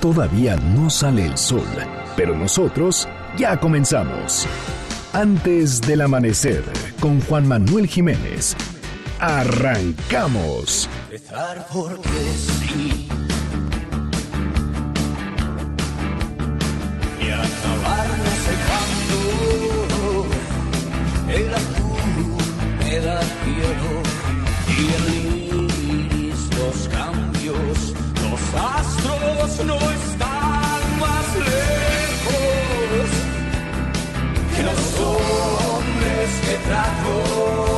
Todavía no sale el sol, pero nosotros ya comenzamos. Antes del amanecer, con Juan Manuel Jiménez. Arrancamos. Empezar porque sí. Y acabar no sé cuándo. El azul me da cielo y el iris los cambios. Los astros no están más lejos que los hombres que trato.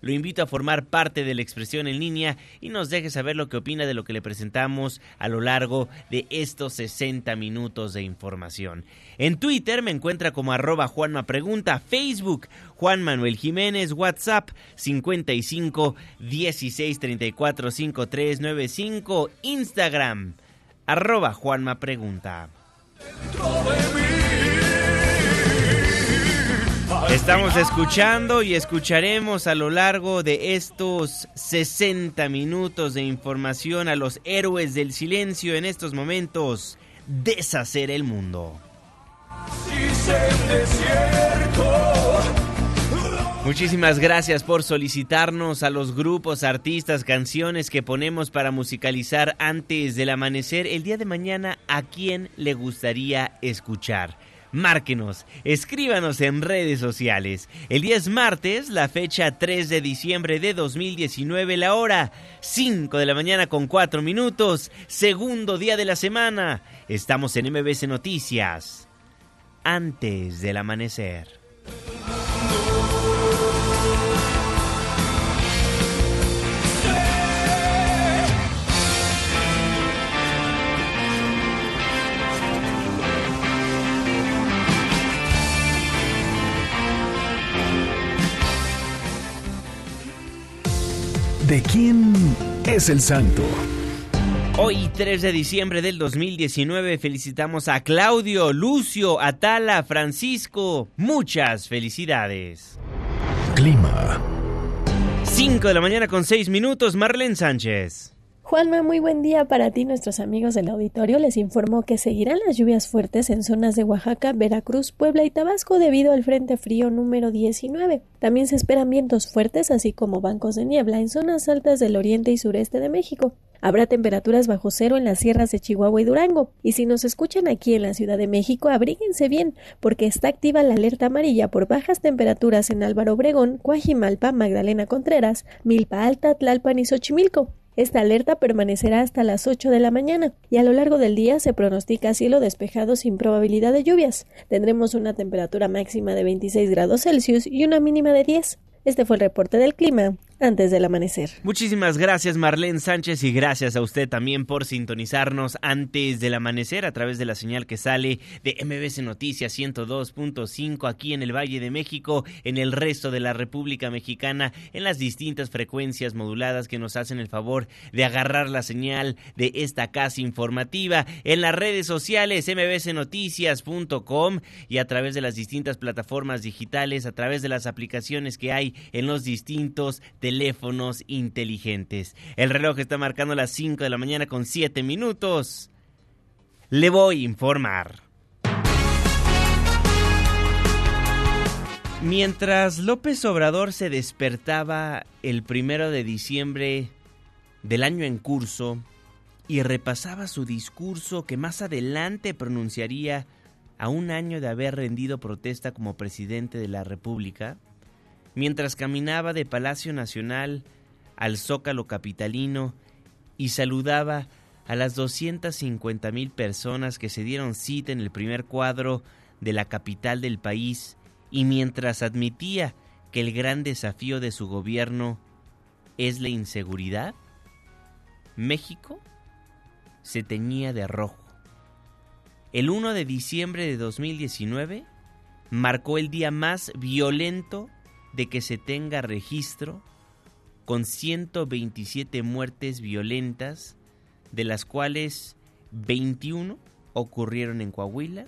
lo invito a formar parte de la expresión en línea y nos deje saber lo que opina de lo que le presentamos a lo largo de estos 60 minutos de información. En Twitter me encuentra como arroba Juanma Pregunta, Facebook Juan Manuel Jiménez, WhatsApp 55 16 34 53 95, Instagram arroba Juanma Pregunta. Estamos escuchando y escucharemos a lo largo de estos 60 minutos de información a los héroes del silencio en estos momentos. Deshacer el mundo. Muchísimas gracias por solicitarnos a los grupos, artistas, canciones que ponemos para musicalizar antes del amanecer. El día de mañana, ¿a quién le gustaría escuchar? Márquenos, escríbanos en redes sociales. El día es martes, la fecha 3 de diciembre de 2019, la hora 5 de la mañana con 4 minutos, segundo día de la semana. Estamos en MBC Noticias. Antes del amanecer. ¿De quién es el santo? Hoy, 3 de diciembre del 2019, felicitamos a Claudio, Lucio, Atala, Francisco. Muchas felicidades. Clima. 5 de la mañana con 6 minutos, Marlene Sánchez. Juanma, muy buen día para ti. Nuestros amigos del auditorio les informó que seguirán las lluvias fuertes en zonas de Oaxaca, Veracruz, Puebla y Tabasco debido al Frente Frío número 19. También se esperan vientos fuertes, así como bancos de niebla en zonas altas del oriente y sureste de México. Habrá temperaturas bajo cero en las sierras de Chihuahua y Durango. Y si nos escuchan aquí en la Ciudad de México, abríguense bien, porque está activa la alerta amarilla por bajas temperaturas en Álvaro Obregón, Coajimalpa, Magdalena Contreras, Milpa Alta, Tlalpan y Xochimilco. Esta alerta permanecerá hasta las 8 de la mañana y a lo largo del día se pronostica cielo despejado sin probabilidad de lluvias. Tendremos una temperatura máxima de 26 grados Celsius y una mínima de 10. Este fue el reporte del clima antes del amanecer. Muchísimas gracias Marlene Sánchez y gracias a usted también por sintonizarnos antes del amanecer a través de la señal que sale de MBC Noticias 102.5 aquí en el Valle de México, en el resto de la República Mexicana, en las distintas frecuencias moduladas que nos hacen el favor de agarrar la señal de esta casa informativa, en las redes sociales mbcnoticias.com y a través de las distintas plataformas digitales, a través de las aplicaciones que hay en los distintos teléfonos inteligentes. El reloj está marcando las 5 de la mañana con 7 minutos. Le voy a informar. Mientras López Obrador se despertaba el primero de diciembre del año en curso y repasaba su discurso que más adelante pronunciaría a un año de haber rendido protesta como presidente de la República, mientras caminaba de Palacio Nacional al Zócalo Capitalino y saludaba a las 250 mil personas que se dieron cita en el primer cuadro de la capital del país y mientras admitía que el gran desafío de su gobierno es la inseguridad, México se teñía de rojo. El 1 de diciembre de 2019 marcó el día más violento de que se tenga registro, con 127 muertes violentas, de las cuales 21 ocurrieron en Coahuila,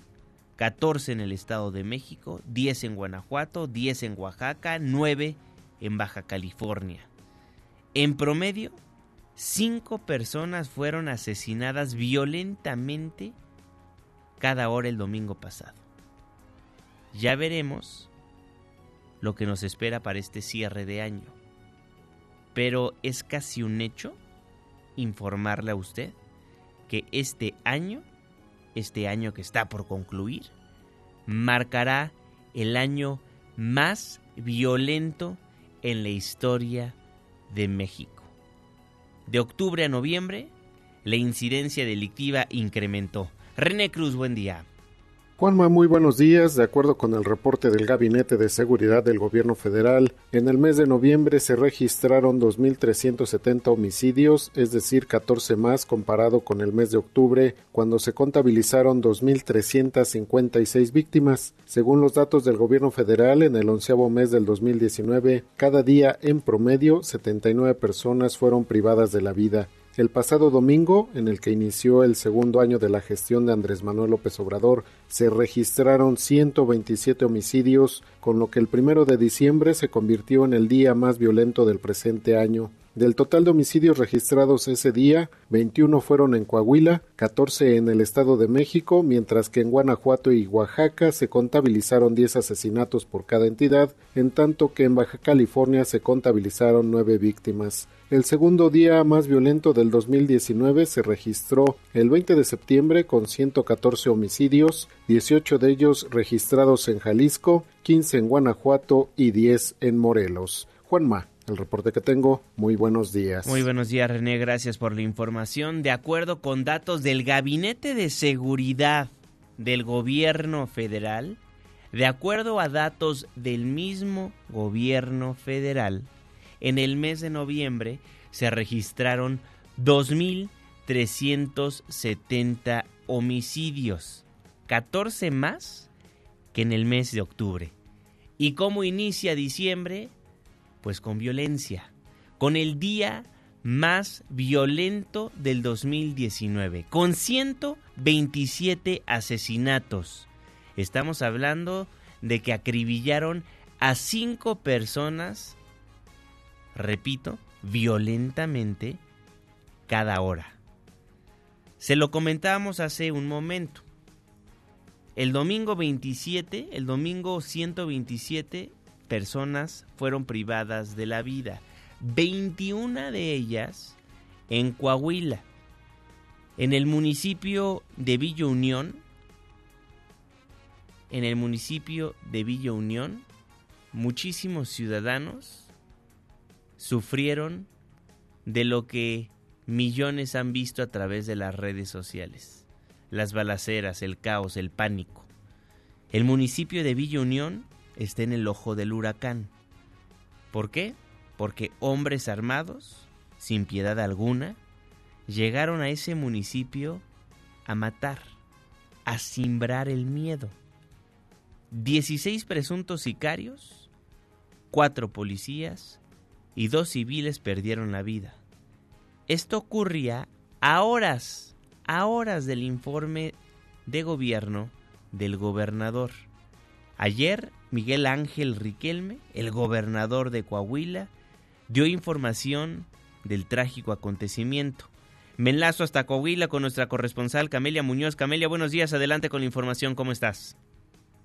14 en el Estado de México, 10 en Guanajuato, 10 en Oaxaca, 9 en Baja California. En promedio, 5 personas fueron asesinadas violentamente cada hora el domingo pasado. Ya veremos lo que nos espera para este cierre de año. Pero es casi un hecho informarle a usted que este año, este año que está por concluir, marcará el año más violento en la historia de México. De octubre a noviembre, la incidencia delictiva incrementó. René Cruz, buen día. Juanma, muy buenos días. De acuerdo con el reporte del Gabinete de Seguridad del Gobierno Federal, en el mes de noviembre se registraron 2.370 homicidios, es decir, 14 más comparado con el mes de octubre, cuando se contabilizaron 2.356 víctimas. Según los datos del Gobierno Federal, en el onceavo mes del 2019, cada día en promedio 79 personas fueron privadas de la vida. El pasado domingo, en el que inició el segundo año de la gestión de Andrés Manuel López Obrador, se registraron 127 homicidios, con lo que el primero de diciembre se convirtió en el día más violento del presente año. Del total de homicidios registrados ese día, 21 fueron en Coahuila, 14 en el Estado de México, mientras que en Guanajuato y Oaxaca se contabilizaron 10 asesinatos por cada entidad, en tanto que en Baja California se contabilizaron 9 víctimas. El segundo día más violento del 2019 se registró el 20 de septiembre con 114 homicidios, 18 de ellos registrados en Jalisco, 15 en Guanajuato y 10 en Morelos. Juanma, el reporte que tengo. Muy buenos días. Muy buenos días, René. Gracias por la información. De acuerdo con datos del Gabinete de Seguridad del Gobierno Federal, de acuerdo a datos del mismo Gobierno Federal, en el mes de noviembre se registraron 2.370 homicidios, 14 más que en el mes de octubre. ¿Y cómo inicia diciembre? Pues con violencia, con el día más violento del 2019, con 127 asesinatos. Estamos hablando de que acribillaron a cinco personas repito, violentamente cada hora. Se lo comentábamos hace un momento. El domingo 27, el domingo 127 personas fueron privadas de la vida. 21 de ellas en Coahuila. En el municipio de Villa Unión, en el municipio de Villa Unión, muchísimos ciudadanos sufrieron de lo que millones han visto a través de las redes sociales. Las balaceras, el caos, el pánico. El municipio de Villa Unión está en el ojo del huracán. ¿Por qué? Porque hombres armados, sin piedad alguna, llegaron a ese municipio a matar, a simbrar el miedo. 16 presuntos sicarios, cuatro policías, y dos civiles perdieron la vida. Esto ocurría a horas, a horas del informe de gobierno del gobernador. Ayer, Miguel Ángel Riquelme, el gobernador de Coahuila, dio información del trágico acontecimiento. Me enlazo hasta Coahuila con nuestra corresponsal Camelia Muñoz. Camelia, buenos días, adelante con la información, ¿cómo estás?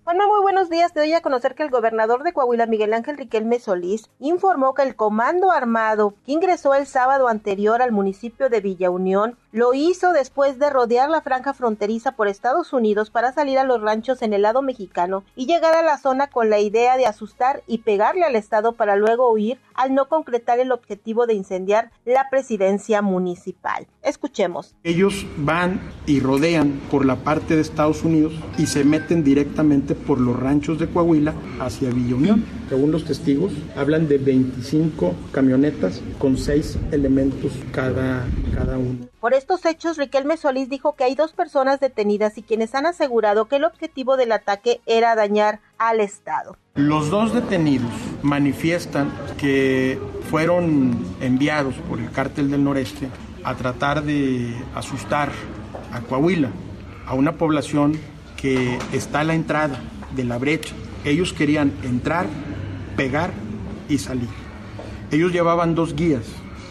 Juanma, muy buenos días. Te doy a conocer que el gobernador de Coahuila, Miguel Ángel Riquelme Solís, informó que el Comando Armado, que ingresó el sábado anterior al municipio de Villa Unión, Lo hizo después de rodear la franja fronteriza por Estados Unidos para salir a los ranchos en el lado mexicano y llegar a la zona con la idea de asustar y pegarle al Estado para luego huir al no concretar el objetivo de incendiar la presidencia municipal. Escuchemos. Ellos van y rodean por la parte de Estados Unidos y se meten directamente por los ranchos de Coahuila hacia Villa Unión. Según los testigos, hablan de 25 camionetas con 6 elementos cada, cada uno. Por estos hechos, Riquelme Solís dijo que hay dos personas detenidas y quienes han asegurado que el objetivo del ataque era dañar al Estado. Los dos detenidos manifiestan que fueron enviados por el cártel del noreste a tratar de asustar a Coahuila, a una población que está a la entrada de la brecha. Ellos querían entrar, pegar y salir. Ellos llevaban dos guías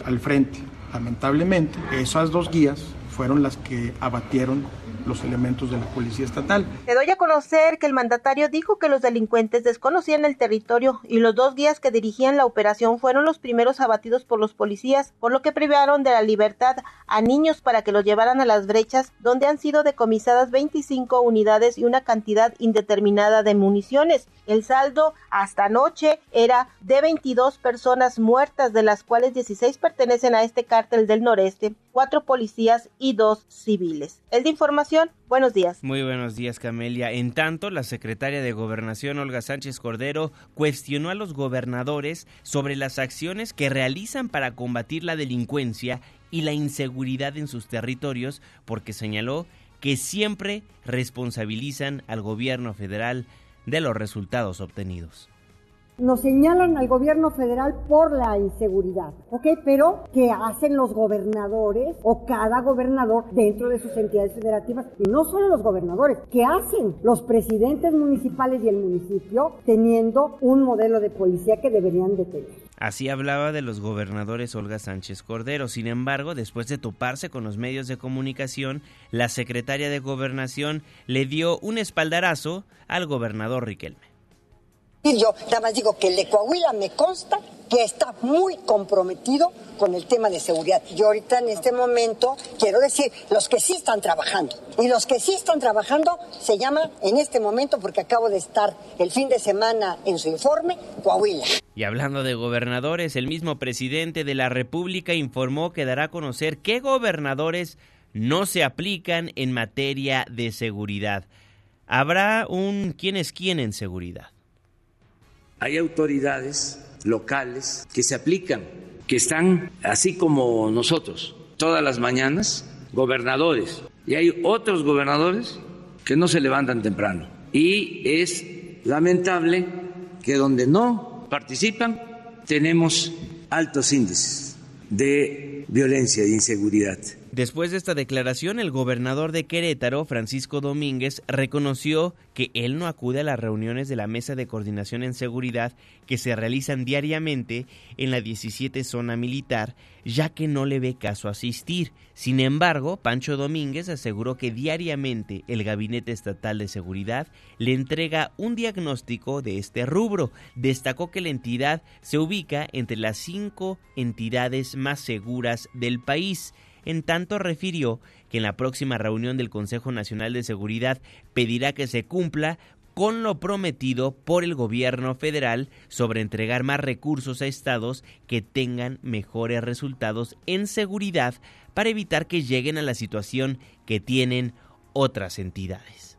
al frente Lamentablemente, esas dos guías fueron las que abatieron los elementos de la Policía Estatal. Te doy a conocer que el mandatario dijo que los delincuentes desconocían el territorio y los dos guías que dirigían la operación fueron los primeros abatidos por los policías, por lo que privaron de la libertad a niños para que los llevaran a las brechas donde han sido decomisadas 25 unidades y una cantidad indeterminada de municiones. El saldo hasta anoche era de 22 personas muertas, de las cuales 16 pertenecen a este cártel del noreste, cuatro policías y dos civiles. El de información, buenos días. Muy buenos días, Camelia. En tanto, la secretaria de Gobernación, Olga Sánchez Cordero, cuestionó a los gobernadores sobre las acciones que realizan para combatir la delincuencia y la inseguridad en sus territorios, porque señaló que siempre responsabilizan al gobierno federal de los resultados obtenidos. Nos señalan al gobierno federal por la inseguridad, ¿ok? Pero ¿qué hacen los gobernadores o cada gobernador dentro de sus entidades federativas? Y no solo los gobernadores, ¿qué hacen los presidentes municipales y el municipio teniendo un modelo de policía que deberían de tener? Así hablaba de los gobernadores Olga Sánchez Cordero. Sin embargo, después de toparse con los medios de comunicación, la secretaria de Gobernación le dio un espaldarazo al gobernador Riquelme. Yo nada más digo que el de Coahuila me consta que está muy comprometido con el tema de seguridad. Yo ahorita en este momento quiero decir, los que sí están trabajando, y los que sí están trabajando se llama en este momento, porque acabo de estar el fin de semana en su informe, Coahuila. Y hablando de gobernadores, el mismo presidente de la República informó que dará a conocer qué gobernadores no se aplican en materia de seguridad. Habrá un quién es quién en seguridad. Hay autoridades locales que se aplican, que están así como nosotros, todas las mañanas, gobernadores. Y hay otros gobernadores que no se levantan temprano. Y es lamentable que donde no participan tenemos altos índices de violencia e inseguridad. Después de esta declaración, el gobernador de Querétaro, Francisco Domínguez, reconoció que él no acude a las reuniones de la Mesa de Coordinación en Seguridad que se realizan diariamente en la 17 zona militar, ya que no le ve caso asistir. Sin embargo, Pancho Domínguez aseguró que diariamente el Gabinete Estatal de Seguridad le entrega un diagnóstico de este rubro. Destacó que la entidad se ubica entre las cinco entidades más seguras del país. En tanto, refirió que en la próxima reunión del Consejo Nacional de Seguridad pedirá que se cumpla con lo prometido por el gobierno federal sobre entregar más recursos a estados que tengan mejores resultados en seguridad para evitar que lleguen a la situación que tienen otras entidades.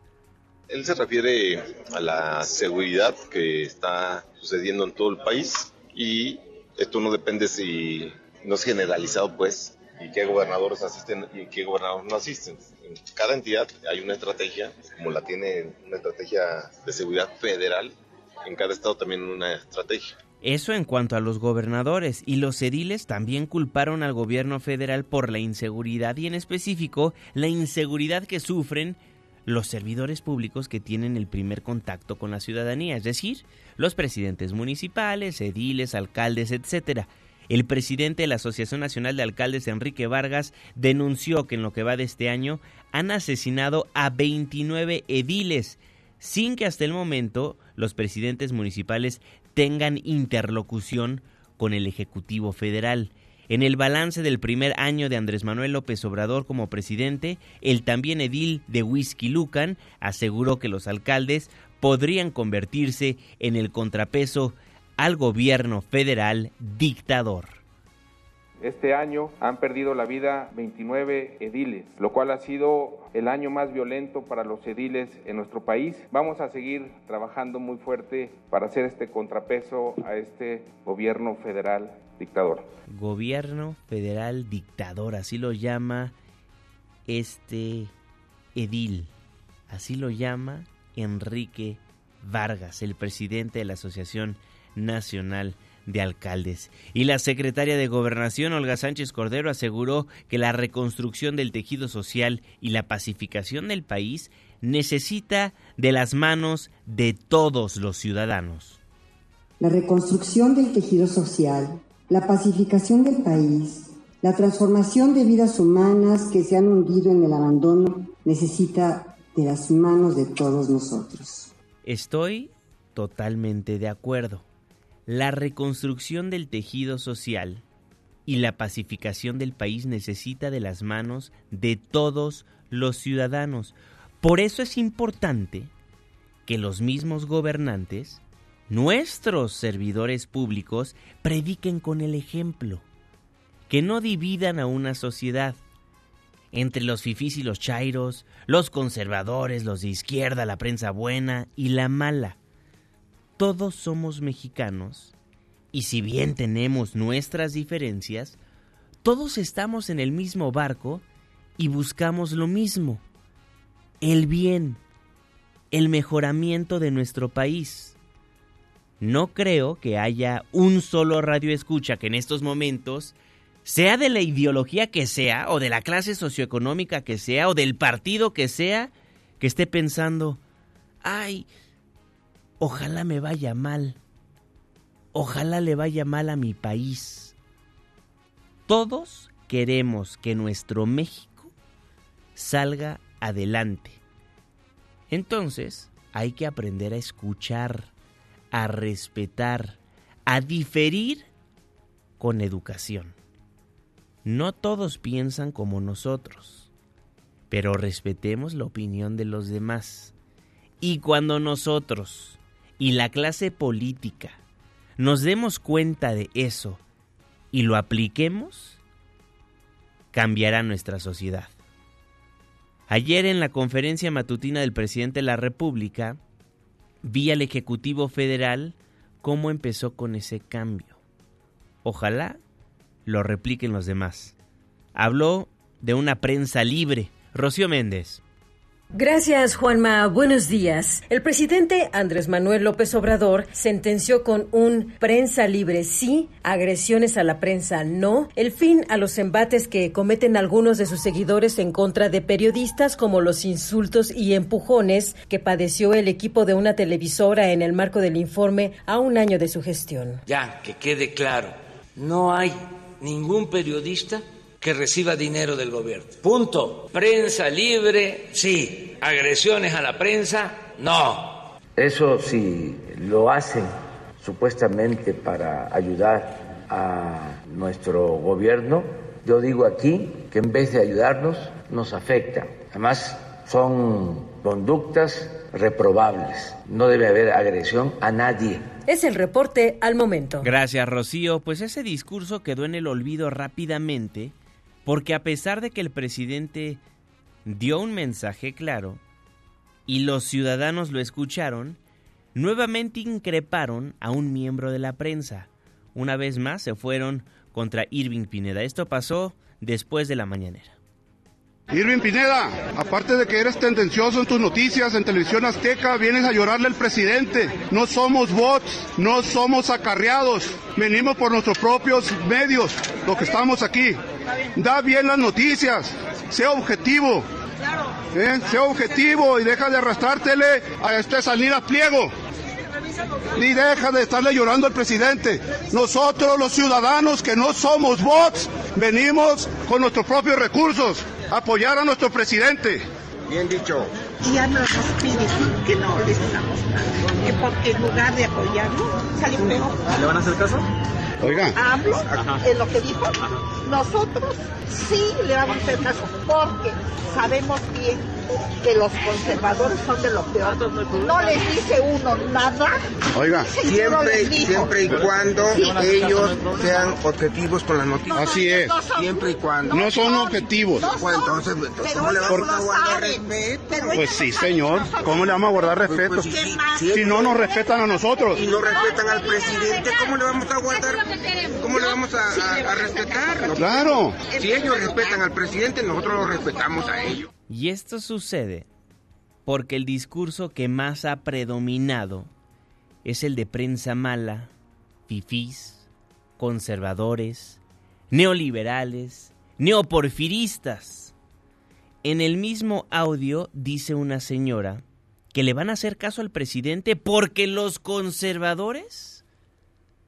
Él se refiere a la seguridad que está sucediendo en todo el país y esto no depende si no es generalizado pues y qué gobernadores asisten y qué gobernadores no asisten. En cada entidad hay una estrategia, como la tiene una estrategia de seguridad federal, en cada estado también una estrategia. Eso en cuanto a los gobernadores y los ediles también culparon al gobierno federal por la inseguridad y en específico la inseguridad que sufren los servidores públicos que tienen el primer contacto con la ciudadanía, es decir, los presidentes municipales, ediles, alcaldes, etcétera. El presidente de la Asociación Nacional de Alcaldes, Enrique Vargas, denunció que en lo que va de este año han asesinado a 29 ediles, sin que hasta el momento los presidentes municipales tengan interlocución con el Ejecutivo Federal. En el balance del primer año de Andrés Manuel López Obrador como presidente, el también edil de Whisky Lucan aseguró que los alcaldes podrían convertirse en el contrapeso al gobierno federal dictador. Este año han perdido la vida 29 ediles, lo cual ha sido el año más violento para los ediles en nuestro país. Vamos a seguir trabajando muy fuerte para hacer este contrapeso a este gobierno federal dictador. Gobierno federal dictador, así lo llama este edil, así lo llama Enrique Vargas, el presidente de la Asociación Nacional de Alcaldes. Y la secretaria de Gobernación, Olga Sánchez Cordero, aseguró que la reconstrucción del tejido social y la pacificación del país necesita de las manos de todos los ciudadanos. La reconstrucción del tejido social, la pacificación del país, la transformación de vidas humanas que se han hundido en el abandono necesita de las manos de todos nosotros. Estoy totalmente de acuerdo la reconstrucción del tejido social y la pacificación del país necesita de las manos de todos los ciudadanos. Por eso es importante que los mismos gobernantes, nuestros servidores públicos, prediquen con el ejemplo, que no dividan a una sociedad entre los fifís y los chairos, los conservadores, los de izquierda, la prensa buena y la mala todos somos mexicanos y si bien tenemos nuestras diferencias, todos estamos en el mismo barco y buscamos lo mismo, el bien, el mejoramiento de nuestro país. No creo que haya un solo radio escucha que en estos momentos, sea de la ideología que sea, o de la clase socioeconómica que sea, o del partido que sea, que esté pensando, ay, Ojalá me vaya mal. Ojalá le vaya mal a mi país. Todos queremos que nuestro México salga adelante. Entonces, hay que aprender a escuchar, a respetar, a diferir con educación. No todos piensan como nosotros, pero respetemos la opinión de los demás. Y cuando nosotros y la clase política nos demos cuenta de eso y lo apliquemos, cambiará nuestra sociedad. Ayer en la conferencia matutina del presidente de la República, vi al Ejecutivo Federal cómo empezó con ese cambio. Ojalá lo repliquen los demás. Habló de una prensa libre. Rocío Méndez. Gracias, Juanma. Buenos días. El presidente Andrés Manuel López Obrador sentenció con un prensa libre sí, agresiones a la prensa no, el fin a los embates que cometen algunos de sus seguidores en contra de periodistas como los insultos y empujones que padeció el equipo de una televisora en el marco del informe a un año de su gestión. Ya, que quede claro, no hay ningún periodista que reciba dinero del gobierno. Punto. Prensa libre, sí. Agresiones a la prensa, no. Eso sí lo hacen supuestamente para ayudar a nuestro gobierno. Yo digo aquí que en vez de ayudarnos, nos afecta. Además, son conductas reprobables. No debe haber agresión a nadie. Es el reporte al momento. Gracias, Rocío. Pues ese discurso quedó en el olvido rápidamente porque a pesar de que el presidente dio un mensaje claro y los ciudadanos lo escucharon, nuevamente increparon a un miembro de la prensa. Una vez más se fueron contra Irving Pineda. Esto pasó después de la mañanera. Irving Pineda, aparte de que eres tendencioso en tus noticias en televisión azteca, vienes a llorarle al presidente. No somos bots, no somos acarreados. Venimos por nuestros propios medios, los que estamos aquí. Da bien las noticias, sea objetivo. ¿eh? Sea objetivo y deja de arrastrártele a este Salinas Pliego. Ni deja de estarle llorando al presidente. Nosotros los ciudadanos que no somos bots, venimos con nuestros propios recursos apoyar a nuestro presidente. Bien dicho. Y ya nos pide que no les nada. Que porque en lugar de apoyarlo, sale peor. ¿Le van a hacer caso? Oiga. AMLO, es lo que dijo. Nosotros sí le vamos a hacer caso porque sabemos bien que los conservadores son de lo peor. No les dice uno nada. Oiga, Siempre, siempre y cuando ellos sean objetivos con las noticias. Así es. Siempre y cuando. No son objetivos. Bueno, entonces, entonces, ¿cómo le vamos a guardar respeto? Pues sí, señor. ¿Cómo le vamos a guardar respeto? Pues, pues, si- Si no nos respetan a nosotros. Y no respetan al presidente, ¿cómo le vamos a guardar? ¿Cómo le vamos a, a- a respetar? Claro. Si ellos respetan al presidente, nosotros lo respetamos a ellos. Y esto sucede porque el discurso que más ha predominado es el de prensa mala, fifís, conservadores, neoliberales, neoporfiristas. En el mismo audio dice una señora que le van a hacer caso al presidente porque los conservadores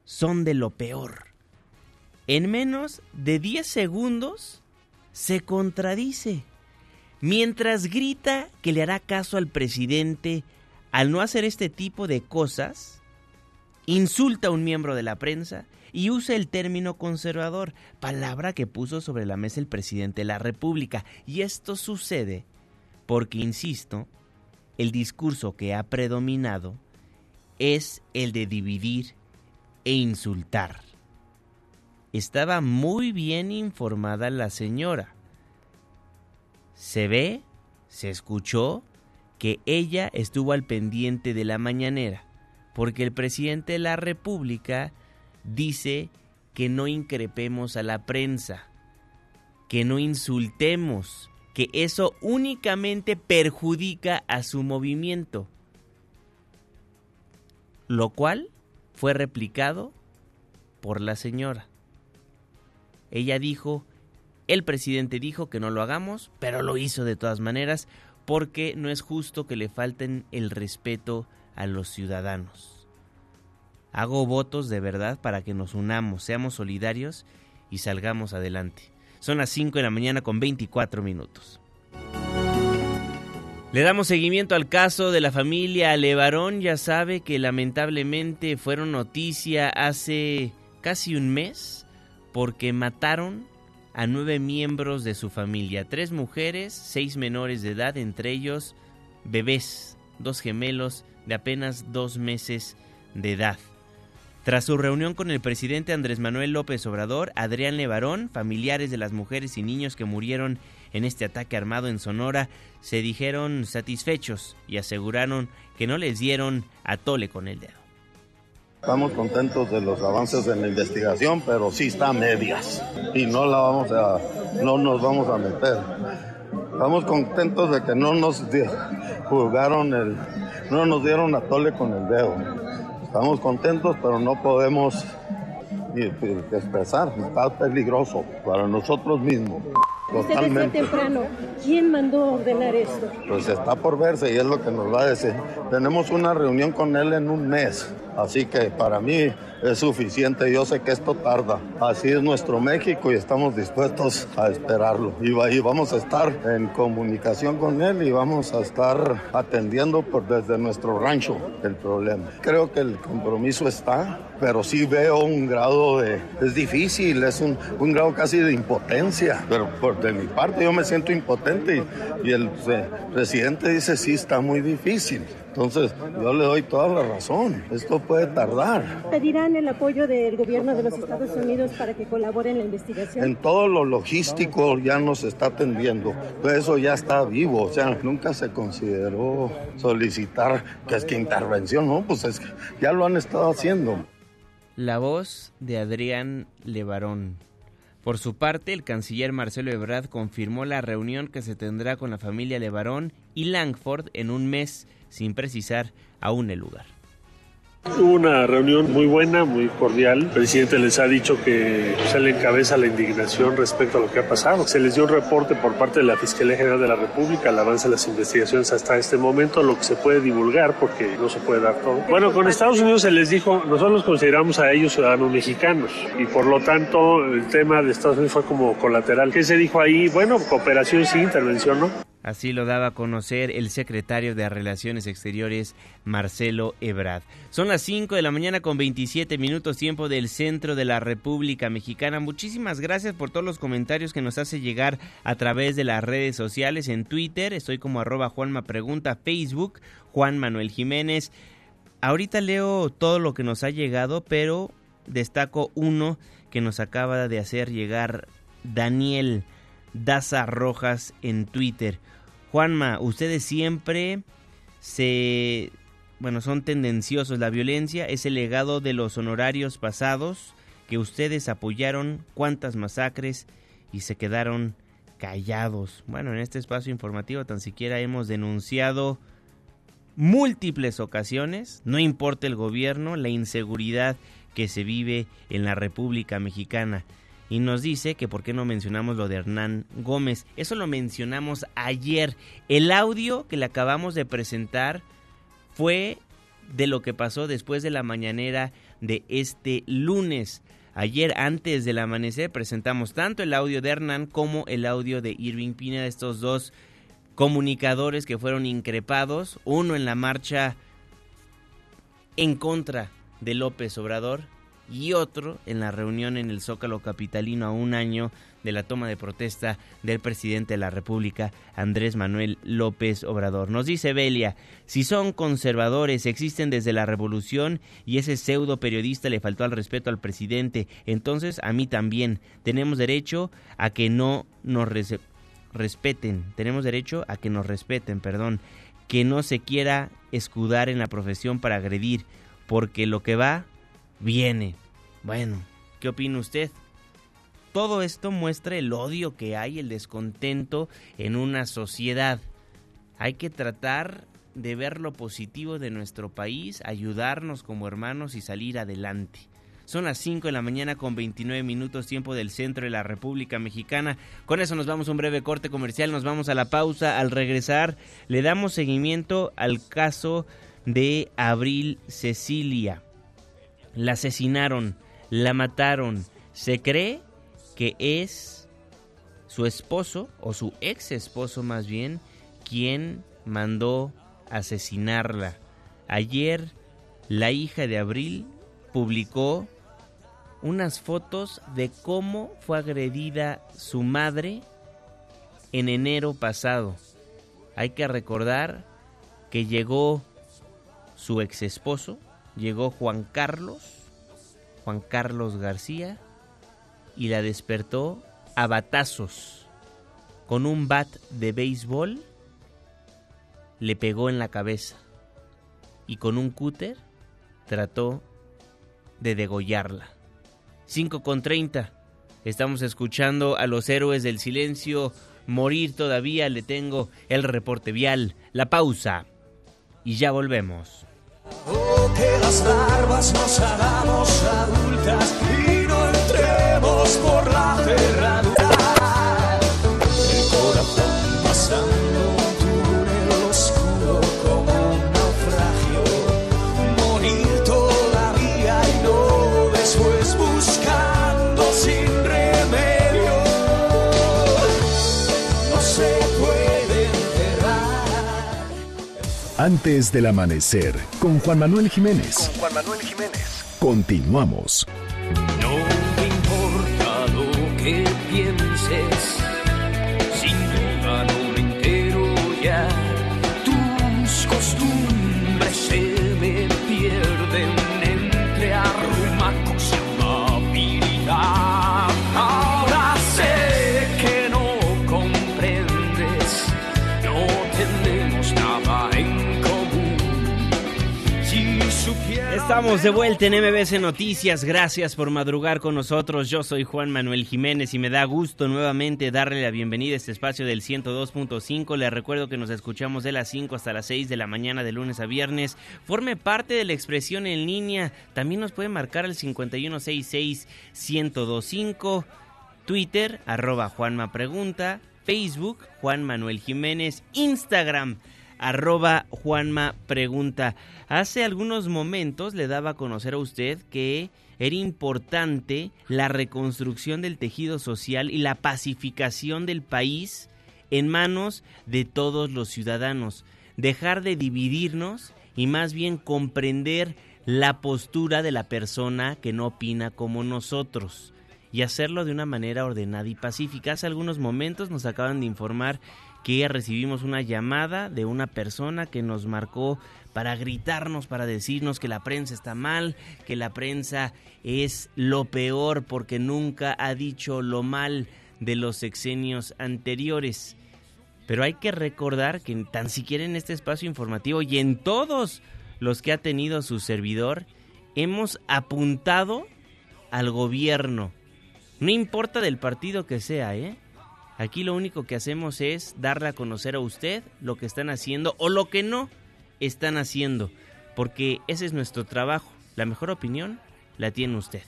son de lo peor. En menos de 10 segundos se contradice. Mientras grita que le hará caso al presidente al no hacer este tipo de cosas, insulta a un miembro de la prensa y usa el término conservador, palabra que puso sobre la mesa el presidente de la República. Y esto sucede porque, insisto, el discurso que ha predominado es el de dividir e insultar. Estaba muy bien informada la señora. Se ve, se escuchó que ella estuvo al pendiente de la mañanera, porque el presidente de la República dice que no increpemos a la prensa, que no insultemos, que eso únicamente perjudica a su movimiento, lo cual fue replicado por la señora. Ella dijo, el presidente dijo que no lo hagamos, pero lo hizo de todas maneras porque no es justo que le falten el respeto a los ciudadanos. Hago votos de verdad para que nos unamos, seamos solidarios y salgamos adelante. Son las 5 de la mañana con 24 minutos. Le damos seguimiento al caso de la familia Levarón. Ya sabe que lamentablemente fueron noticia hace casi un mes porque mataron a nueve miembros de su familia, tres mujeres, seis menores de edad, entre ellos bebés, dos gemelos de apenas dos meses de edad. Tras su reunión con el presidente Andrés Manuel López Obrador, Adrián Levarón, familiares de las mujeres y niños que murieron en este ataque armado en Sonora, se dijeron satisfechos y aseguraron que no les dieron a tole con el dedo. Estamos contentos de los avances en la investigación, pero sí está a medias y no la vamos a, no nos vamos a meter. Estamos contentos de que no nos juzgaron el, no nos dieron a tole con el dedo. Estamos contentos, pero no podemos expresar. Está peligroso para nosotros mismos. Usted Totalmente. temprano, ¿quién mandó ordenar esto? Pues está por verse y es lo que nos va a decir. Tenemos una reunión con él en un mes, así que para mí es suficiente. Yo sé que esto tarda. Así es nuestro México y estamos dispuestos a esperarlo. Y, va- y vamos a estar en comunicación con él y vamos a estar atendiendo por desde nuestro rancho el problema. Creo que el compromiso está, pero sí veo un grado de... Es difícil, es un, un grado casi de impotencia. Pero por de mi parte yo me siento impotente y, y el eh, presidente dice sí, está muy difícil. Entonces yo le doy toda la razón. Esto puede tardar. ¿Pedirán el apoyo del gobierno de los Estados Unidos para que colabore en la investigación? En todo lo logístico ya nos está atendiendo. Todo eso ya está vivo. O sea, nunca se consideró solicitar que es que intervención, ¿no? Pues es que ya lo han estado haciendo. La voz de Adrián Levarón. Por su parte, el canciller Marcelo Ebrard confirmó la reunión que se tendrá con la familia Levarón y Langford en un mes, sin precisar aún el lugar. Hubo una reunión muy buena, muy cordial. El presidente les ha dicho que se le encabeza la indignación respecto a lo que ha pasado. Se les dio un reporte por parte de la Fiscalía General de la República, el avance de las investigaciones hasta este momento, lo que se puede divulgar porque no se puede dar todo. Bueno, con Estados Unidos se les dijo, nosotros consideramos a ellos ciudadanos mexicanos y por lo tanto el tema de Estados Unidos fue como colateral. ¿Qué se dijo ahí? Bueno, cooperación sí, intervención no. Así lo daba a conocer el secretario de Relaciones Exteriores, Marcelo Ebrard. Son las 5 de la mañana con 27 minutos tiempo del centro de la República Mexicana. Muchísimas gracias por todos los comentarios que nos hace llegar a través de las redes sociales. En Twitter estoy como arroba Juanma Pregunta, Facebook Juan Manuel Jiménez. Ahorita leo todo lo que nos ha llegado, pero destaco uno que nos acaba de hacer llegar Daniel. Daza Rojas en Twitter. Juanma, ustedes siempre se... Bueno, son tendenciosos. La violencia es el legado de los honorarios pasados que ustedes apoyaron cuántas masacres y se quedaron callados. Bueno, en este espacio informativo tan siquiera hemos denunciado múltiples ocasiones, no importa el gobierno, la inseguridad que se vive en la República Mexicana y nos dice que por qué no mencionamos lo de Hernán Gómez. Eso lo mencionamos ayer. El audio que le acabamos de presentar fue de lo que pasó después de la mañanera de este lunes. Ayer antes del amanecer presentamos tanto el audio de Hernán como el audio de Irving Pina, estos dos comunicadores que fueron increpados, uno en la marcha en contra de López Obrador y otro en la reunión en el Zócalo Capitalino a un año de la toma de protesta del presidente de la República, Andrés Manuel López Obrador. Nos dice Belia, si son conservadores, existen desde la revolución y ese pseudo periodista le faltó al respeto al presidente, entonces a mí también. Tenemos derecho a que no nos respeten, tenemos derecho a que nos respeten, perdón, que no se quiera escudar en la profesión para agredir, porque lo que va viene. Bueno, ¿qué opina usted? Todo esto muestra el odio que hay, el descontento en una sociedad. Hay que tratar de ver lo positivo de nuestro país, ayudarnos como hermanos y salir adelante. Son las 5 de la mañana con 29 minutos tiempo del centro de la República Mexicana. Con eso nos vamos a un breve corte comercial, nos vamos a la pausa. Al regresar le damos seguimiento al caso de Abril Cecilia la asesinaron, la mataron. Se cree que es su esposo, o su ex esposo más bien, quien mandó asesinarla. Ayer, la hija de Abril publicó unas fotos de cómo fue agredida su madre en enero pasado. Hay que recordar que llegó su ex esposo, llegó Juan Carlos, Juan Carlos García, y la despertó a batazos. Con un bat de béisbol le pegó en la cabeza y con un cúter trató de degollarla. 5 con 30. Estamos escuchando a los héroes del silencio morir todavía. Le tengo el reporte vial, la pausa y ya volvemos. Que las larvas nos hagamos adultas y no entremos por la cerradura. Antes del amanecer, con Juan Manuel Jiménez. Con Juan Manuel Jiménez. Continuamos. No me importa lo que pienses, Estamos de vuelta en MBC Noticias. Gracias por madrugar con nosotros. Yo soy Juan Manuel Jiménez y me da gusto nuevamente darle la bienvenida a este espacio del 102.5. Les recuerdo que nos escuchamos de las 5 hasta las 6 de la mañana de lunes a viernes. Forme parte de la expresión en línea. También nos puede marcar al 5166-1025. Twitter, arroba Juanma Pregunta. Facebook, Juan Manuel Jiménez. Instagram, arroba Juanma Pregunta. Hace algunos momentos le daba a conocer a usted que era importante la reconstrucción del tejido social y la pacificación del país en manos de todos los ciudadanos, dejar de dividirnos y más bien comprender la postura de la persona que no opina como nosotros y hacerlo de una manera ordenada y pacífica. Hace algunos momentos nos acaban de informar que recibimos una llamada de una persona que nos marcó para gritarnos, para decirnos que la prensa está mal, que la prensa es lo peor porque nunca ha dicho lo mal de los sexenios anteriores. Pero hay que recordar que tan siquiera en este espacio informativo y en todos los que ha tenido su servidor, hemos apuntado al gobierno. No importa del partido que sea, ¿eh? Aquí lo único que hacemos es darle a conocer a usted lo que están haciendo o lo que no están haciendo, porque ese es nuestro trabajo. La mejor opinión la tiene usted.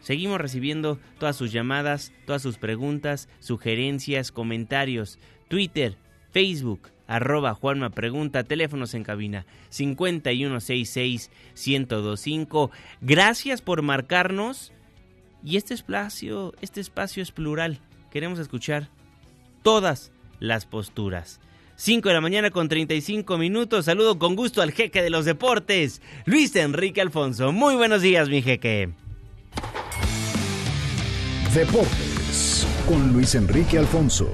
Seguimos recibiendo todas sus llamadas, todas sus preguntas, sugerencias, comentarios, Twitter, Facebook, arroba Juanma Pregunta, teléfonos en cabina 5166-1025. Gracias por marcarnos y este espacio, este espacio es plural. Queremos escuchar todas las posturas. 5 de la mañana con 35 minutos. Saludo con gusto al jeque de los deportes, Luis Enrique Alfonso. Muy buenos días, mi jeque. Deportes con Luis Enrique Alfonso.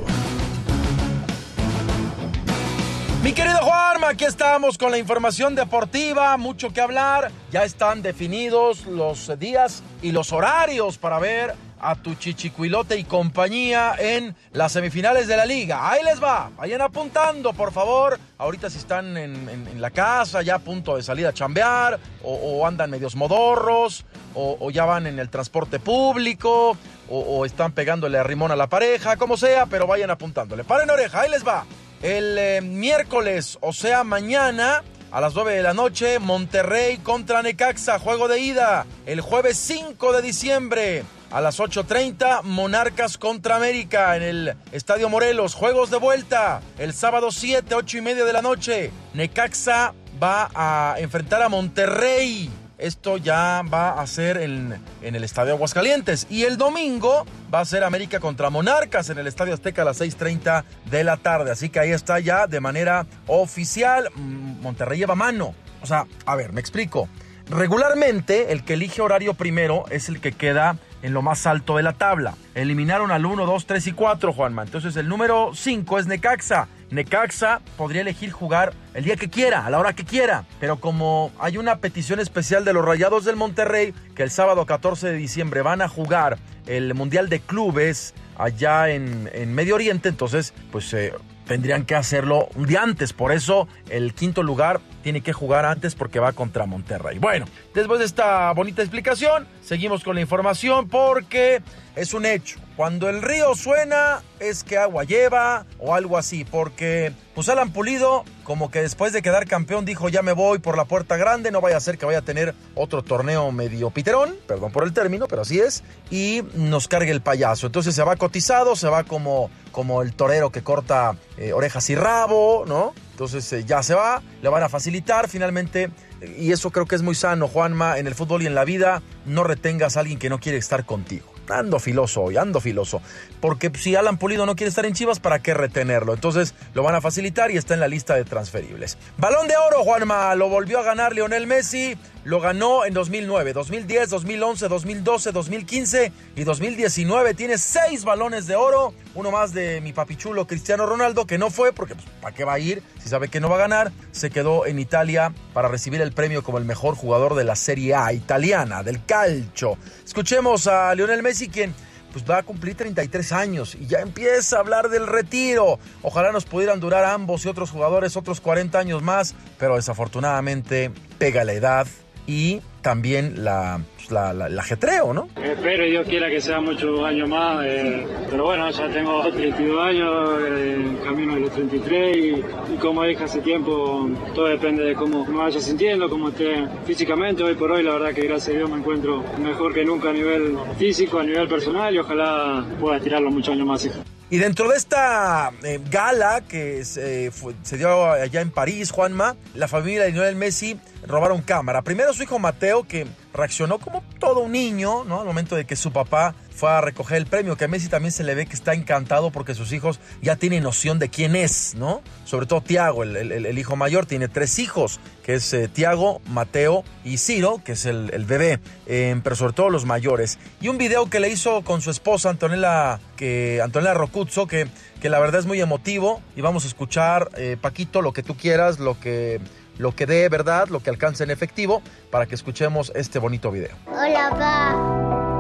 Mi querido Juanma, aquí estamos con la información deportiva, mucho que hablar. Ya están definidos los días y los horarios para ver a tu chichicuilote y compañía en las semifinales de la liga. Ahí les va, vayan apuntando, por favor. Ahorita si están en, la casa, ya a punto de salir a chambear, o, andan medios modorros, o, ya van en el transporte público, o, están pegándole a rimón a la pareja, como sea, pero vayan apuntándole. Paren oreja, ahí les va. El eh, miércoles, o sea, mañana, a las 9 de la noche, Monterrey contra Necaxa, juego de ida. El jueves 5 de diciembre, a las 8.30, Monarcas contra América en el Estadio Morelos. Juegos de vuelta. El sábado 7, 8 y media de la noche. Necaxa va a enfrentar a Monterrey. Esto ya va a ser en, en, el Estadio Aguascalientes. Y el domingo va a ser América contra Monarcas en el Estadio Azteca a las 6.30 de la tarde. Así que ahí está ya de manera oficial. Mm, Monterrey lleva mano. O sea, a ver, me explico. Regularmente el que elige horario primero es el que queda en lo más alto de la tabla. Eliminaron al 1, 2, 3 y 4, Juanma. Entonces el número 5 es Necaxa. Necaxa podría elegir jugar el día que quiera, a la hora que quiera. Pero como hay una petición especial de los Rayados del Monterrey, que el sábado 14 de diciembre van a jugar el Mundial de Clubes allá en, Medio Oriente, entonces pues eh, tendrían que hacerlo un día antes. Por eso el quinto lugar tiene que jugar antes porque va contra Monterrey. Bueno, después de esta bonita explicación, seguimos con la información porque es un hecho. Cuando el río suena es que agua lleva o algo así, porque pues Alan Pulido como que después de quedar campeón dijo ya me voy por la puerta grande, no vaya a ser que vaya a tener otro torneo medio piterón, perdón por el término, pero así es, y nos cargue el payaso. Entonces se va cotizado, se va como, como el torero que corta eh, orejas y rabo, ¿no? Entonces eh, ya se va, le van a facilitar finalmente. Y eso creo que es muy sano, Juanma, en el fútbol y en la vida, no retengas a alguien que no quiere estar contigo. Ando filoso hoy, ando filoso. Porque si Alan Pulido no quiere estar en Chivas, ¿para qué retenerlo? Entonces lo van a facilitar y está en la lista de transferibles. Balón de oro, Juanma, lo volvió a ganar Lionel Messi. Lo ganó en 2009, 2010, 2011, 2012, 2015 y 2019. Tiene seis balones de oro. Uno más de mi papichulo Cristiano Ronaldo, que no fue porque pues, ¿para qué va a ir? Si sabe que no va a ganar. Se quedó en Italia para recibir el premio como el mejor jugador de la Serie A italiana, del calcio. Escuchemos a Lionel Messi, quien pues va a cumplir 33 años y ya empieza a hablar del retiro. Ojalá nos pudieran durar ambos y otros jugadores otros 40 años más, pero desafortunadamente pega la edad y también la, pues, la, la, ajetreo, ¿no? Espero y Dios quiera que sea muchos años más, eh, pero bueno, ya tengo 32 años, eh, camino de los 33 y, como dije hace tiempo, todo depende de cómo me vaya sintiendo, cómo esté físicamente. Hoy por hoy, la verdad que gracias a Dios me encuentro mejor que nunca a nivel físico, a nivel personal y ojalá pueda estirarlo muchos años más. Y dentro de esta eh, gala que se, se, dio allá en París, Juanma, la familia de Lionel Messi robaron cámara. Primero su hijo Mateo, que reaccionó como todo un niño, ¿no? Al momento de que su papá fue a recoger el premio, que a Messi también se le ve que está encantado porque sus hijos ya tienen noción de quién es, ¿no? Sobre todo Tiago, el, el, hijo mayor, tiene tres hijos, que es eh, Tiago, Mateo y Ciro, que es el, bebé, eh, pero sobre todo los mayores. Y un video que le hizo con su esposa Antonella, que, Antonella Rocuzzo, que, que la verdad es muy emotivo, y vamos a escuchar, eh, Paquito, lo que tú quieras, lo que lo que dé verdad, lo que alcance en efectivo, para que escuchemos este bonito video. Hola, papá.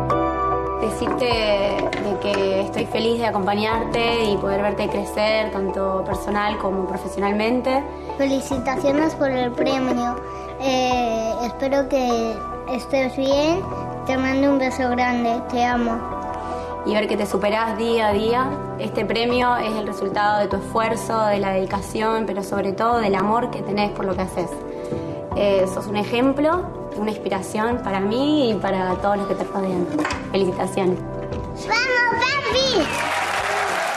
Decirte de que estoy feliz de acompañarte y poder verte crecer, tanto personal como profesionalmente. Felicitaciones por el premio. Eh, espero que estés bien. Te mando un beso grande. Te amo y ver que te superás día a día. Este premio es el resultado de tu esfuerzo, de la dedicación, pero sobre todo del amor que tenés por lo que haces. Eh, sos un ejemplo, una inspiración para mí y para todos los que te rodean. Felicitaciones. ¡Vamos, papi!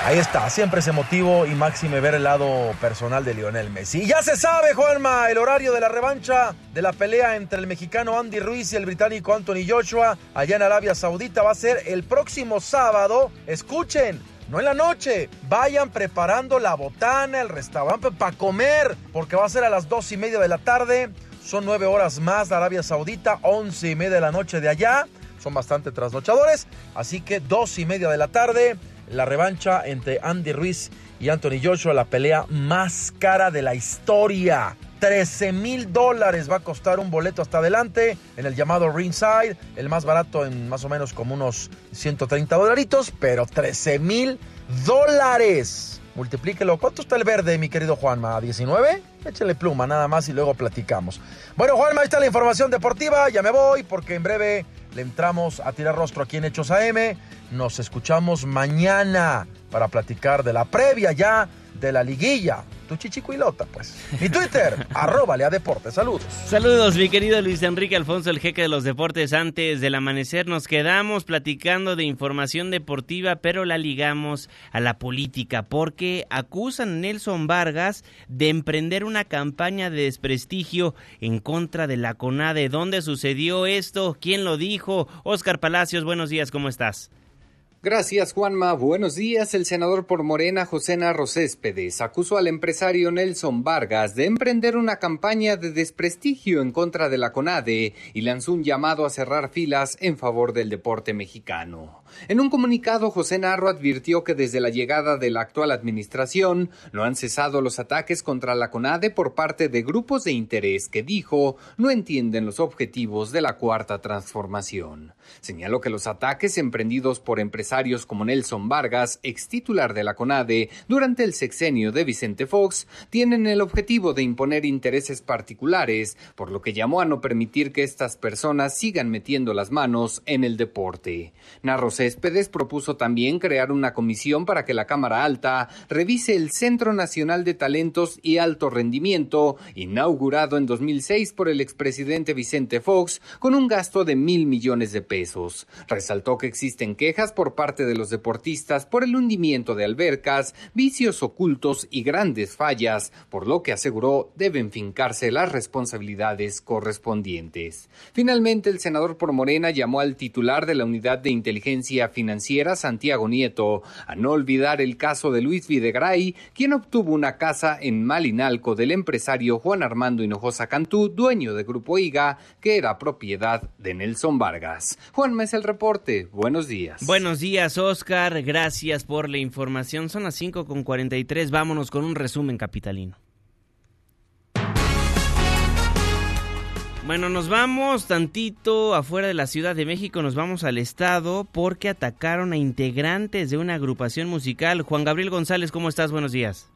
Ahí está, siempre ese motivo y máxime ver el lado personal de Lionel Messi. Y ya se sabe, Juanma, el horario de la revancha de la pelea entre el mexicano Andy Ruiz y el británico Anthony Joshua allá en Arabia Saudita va a ser el próximo sábado. Escuchen, no en la noche. Vayan preparando la botana, el restaurante para comer, porque va a ser a las dos y media de la tarde. Son nueve horas más de Arabia Saudita, once y media de la noche de allá. Son bastante trasnochadores, así que dos y media de la tarde la revancha entre Andy Ruiz y Anthony Joshua, la pelea más cara de la historia. 13 mil dólares va a costar un boleto hasta adelante en el llamado ringside, el más barato en más o menos como unos 130 dolaritos, pero 13 mil dólares. Multiplíquelo. ¿Cuánto está el verde, mi querido Juanma? ¿19? Échale pluma nada más y luego platicamos. Bueno, Juanma, ahí está la información deportiva. Ya me voy porque en breve le entramos a tirar rostro aquí en Hechos AM. Nos escuchamos mañana para platicar de la previa ya de la liguilla. Tu chichicuilota, pues. Mi Twitter, arroba Lea Deportes. Saludos. Saludos, mi querido Luis Enrique Alfonso, el jeque de los deportes. Antes del amanecer nos quedamos platicando de información deportiva, pero la ligamos a la política, porque acusan a Nelson Vargas de emprender una campaña de desprestigio en contra de la CONADE. ¿Dónde sucedió esto? ¿Quién lo dijo? Oscar Palacios, buenos días, ¿cómo estás? Gracias, Juanma. Buenos días. El senador por Morena, José Narro Céspedes, acusó al empresario Nelson Vargas de emprender una campaña de desprestigio en contra de la CONADE y lanzó un llamado a cerrar filas en favor del deporte mexicano. En un comunicado, José Narro advirtió que desde la llegada de la actual administración no han cesado los ataques contra la CONADE por parte de grupos de interés que dijo no entienden los objetivos de la cuarta transformación. Señaló que los ataques emprendidos por empresarios como Nelson Vargas, ex titular de la CONADE, durante el sexenio de Vicente Fox, tienen el objetivo de imponer intereses particulares, por lo que llamó a no permitir que estas personas sigan metiendo las manos en el deporte. Narro Céspedes propuso también crear una comisión para que la Cámara Alta revise el Centro Nacional de Talentos y Alto Rendimiento, inaugurado en 2006 por el expresidente Vicente Fox, con un gasto de mil millones de pesos. Resaltó que existen quejas por parte de los deportistas por el hundimiento de albercas, vicios ocultos y grandes fallas, por lo que aseguró deben fincarse las responsabilidades correspondientes. Finalmente, el senador por Morena llamó al titular de la Unidad de Inteligencia Financiera, Santiago Nieto, a no olvidar el caso de Luis Videgaray, quien obtuvo una casa en Malinalco del empresario Juan Armando Hinojosa Cantú, dueño de Grupo IGA, que era propiedad de Nelson Vargas. Juan es el reporte. Buenos días. Buenos días, Oscar. Gracias por la información. Son las 5 con 43. Vámonos con un resumen capitalino. Bueno, nos vamos tantito afuera de la Ciudad de México, nos vamos al estado porque atacaron a integrantes de una agrupación musical. Juan Gabriel González, ¿cómo estás? Buenos días.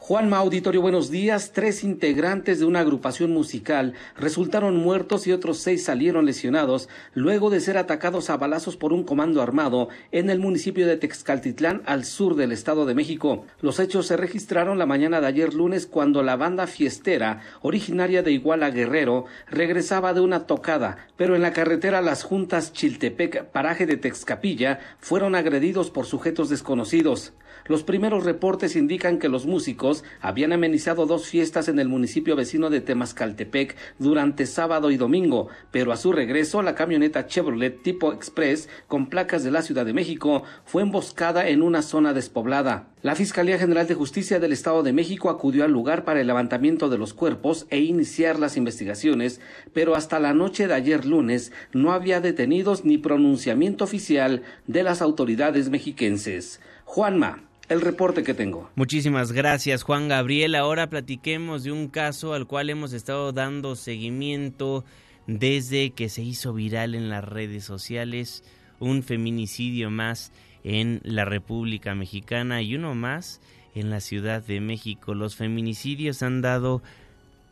Juanma Auditorio, buenos días. Tres integrantes de una agrupación musical resultaron muertos y otros seis salieron lesionados luego de ser atacados a balazos por un comando armado en el municipio de Texcaltitlán, al sur del Estado de México. Los hechos se registraron la mañana de ayer lunes cuando la banda fiestera, originaria de Iguala Guerrero, regresaba de una tocada, pero en la carretera Las Juntas Chiltepec, paraje de Texcapilla, fueron agredidos por sujetos desconocidos. Los primeros reportes indican que los músicos habían amenizado dos fiestas en el municipio vecino de Temascaltepec durante sábado y domingo, pero a su regreso la camioneta Chevrolet tipo Express con placas de la Ciudad de México fue emboscada en una zona despoblada. La Fiscalía General de Justicia del Estado de México acudió al lugar para el levantamiento de los cuerpos e iniciar las investigaciones, pero hasta la noche de ayer lunes no había detenidos ni pronunciamiento oficial de las autoridades mexiquenses. Juanma, el reporte que tengo. Muchísimas gracias, Juan Gabriel. Ahora platiquemos de un caso al cual hemos estado dando seguimiento desde que se hizo viral en las redes sociales, un feminicidio más en la República Mexicana y uno más en la Ciudad de México. Los feminicidios han dado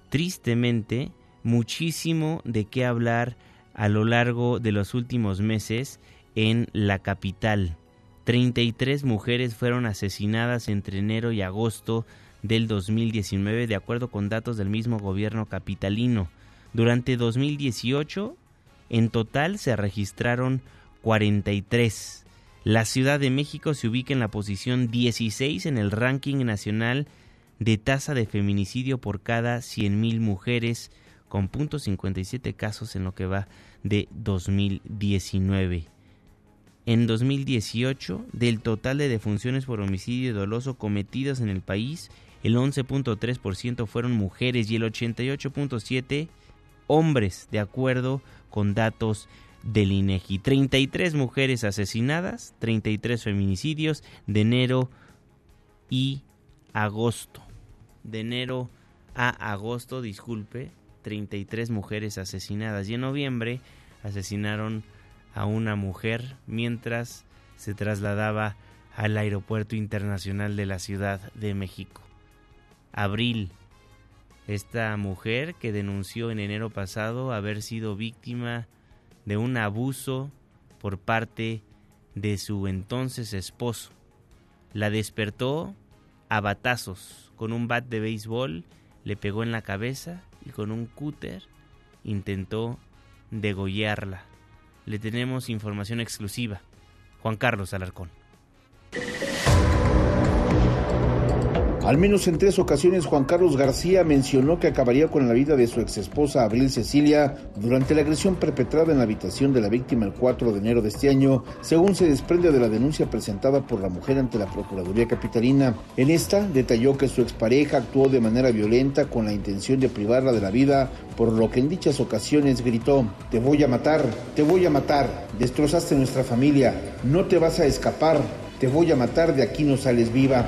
tristemente muchísimo de qué hablar a lo largo de los últimos meses en la capital. 33 mujeres fueron asesinadas entre enero y agosto del 2019, de acuerdo con datos del mismo gobierno capitalino. Durante 2018, en total se registraron 43. La Ciudad de México se ubica en la posición 16 en el ranking nacional de tasa de feminicidio por cada 100.000 mujeres, con .57 casos en lo que va de 2019. En 2018, del total de defunciones por homicidio doloso cometidos en el país, el 11.3% fueron mujeres y el 88.7% hombres, de acuerdo con datos del INEGI. 33 mujeres asesinadas, 33 feminicidios de enero y agosto. De enero a agosto, disculpe, 33 mujeres asesinadas. Y en noviembre asesinaron a una mujer mientras se trasladaba al Aeropuerto Internacional de la Ciudad de México. Abril. Esta mujer que denunció en enero pasado haber sido víctima de un abuso por parte de su entonces esposo. La despertó a batazos con un bat de béisbol, le pegó en la cabeza y con un cúter intentó degollarla le tenemos información exclusiva. Juan Carlos Alarcón. Al menos en tres ocasiones Juan Carlos García mencionó que acabaría con la vida de su exesposa Abril Cecilia durante la agresión perpetrada en la habitación de la víctima el 4 de enero de este año, según se desprende de la denuncia presentada por la mujer ante la Procuraduría Capitalina. En esta detalló que su expareja actuó de manera violenta con la intención de privarla de la vida, por lo que en dichas ocasiones gritó, te voy a matar, te voy a matar, destrozaste nuestra familia, no te vas a escapar, te voy a matar, de aquí no sales viva.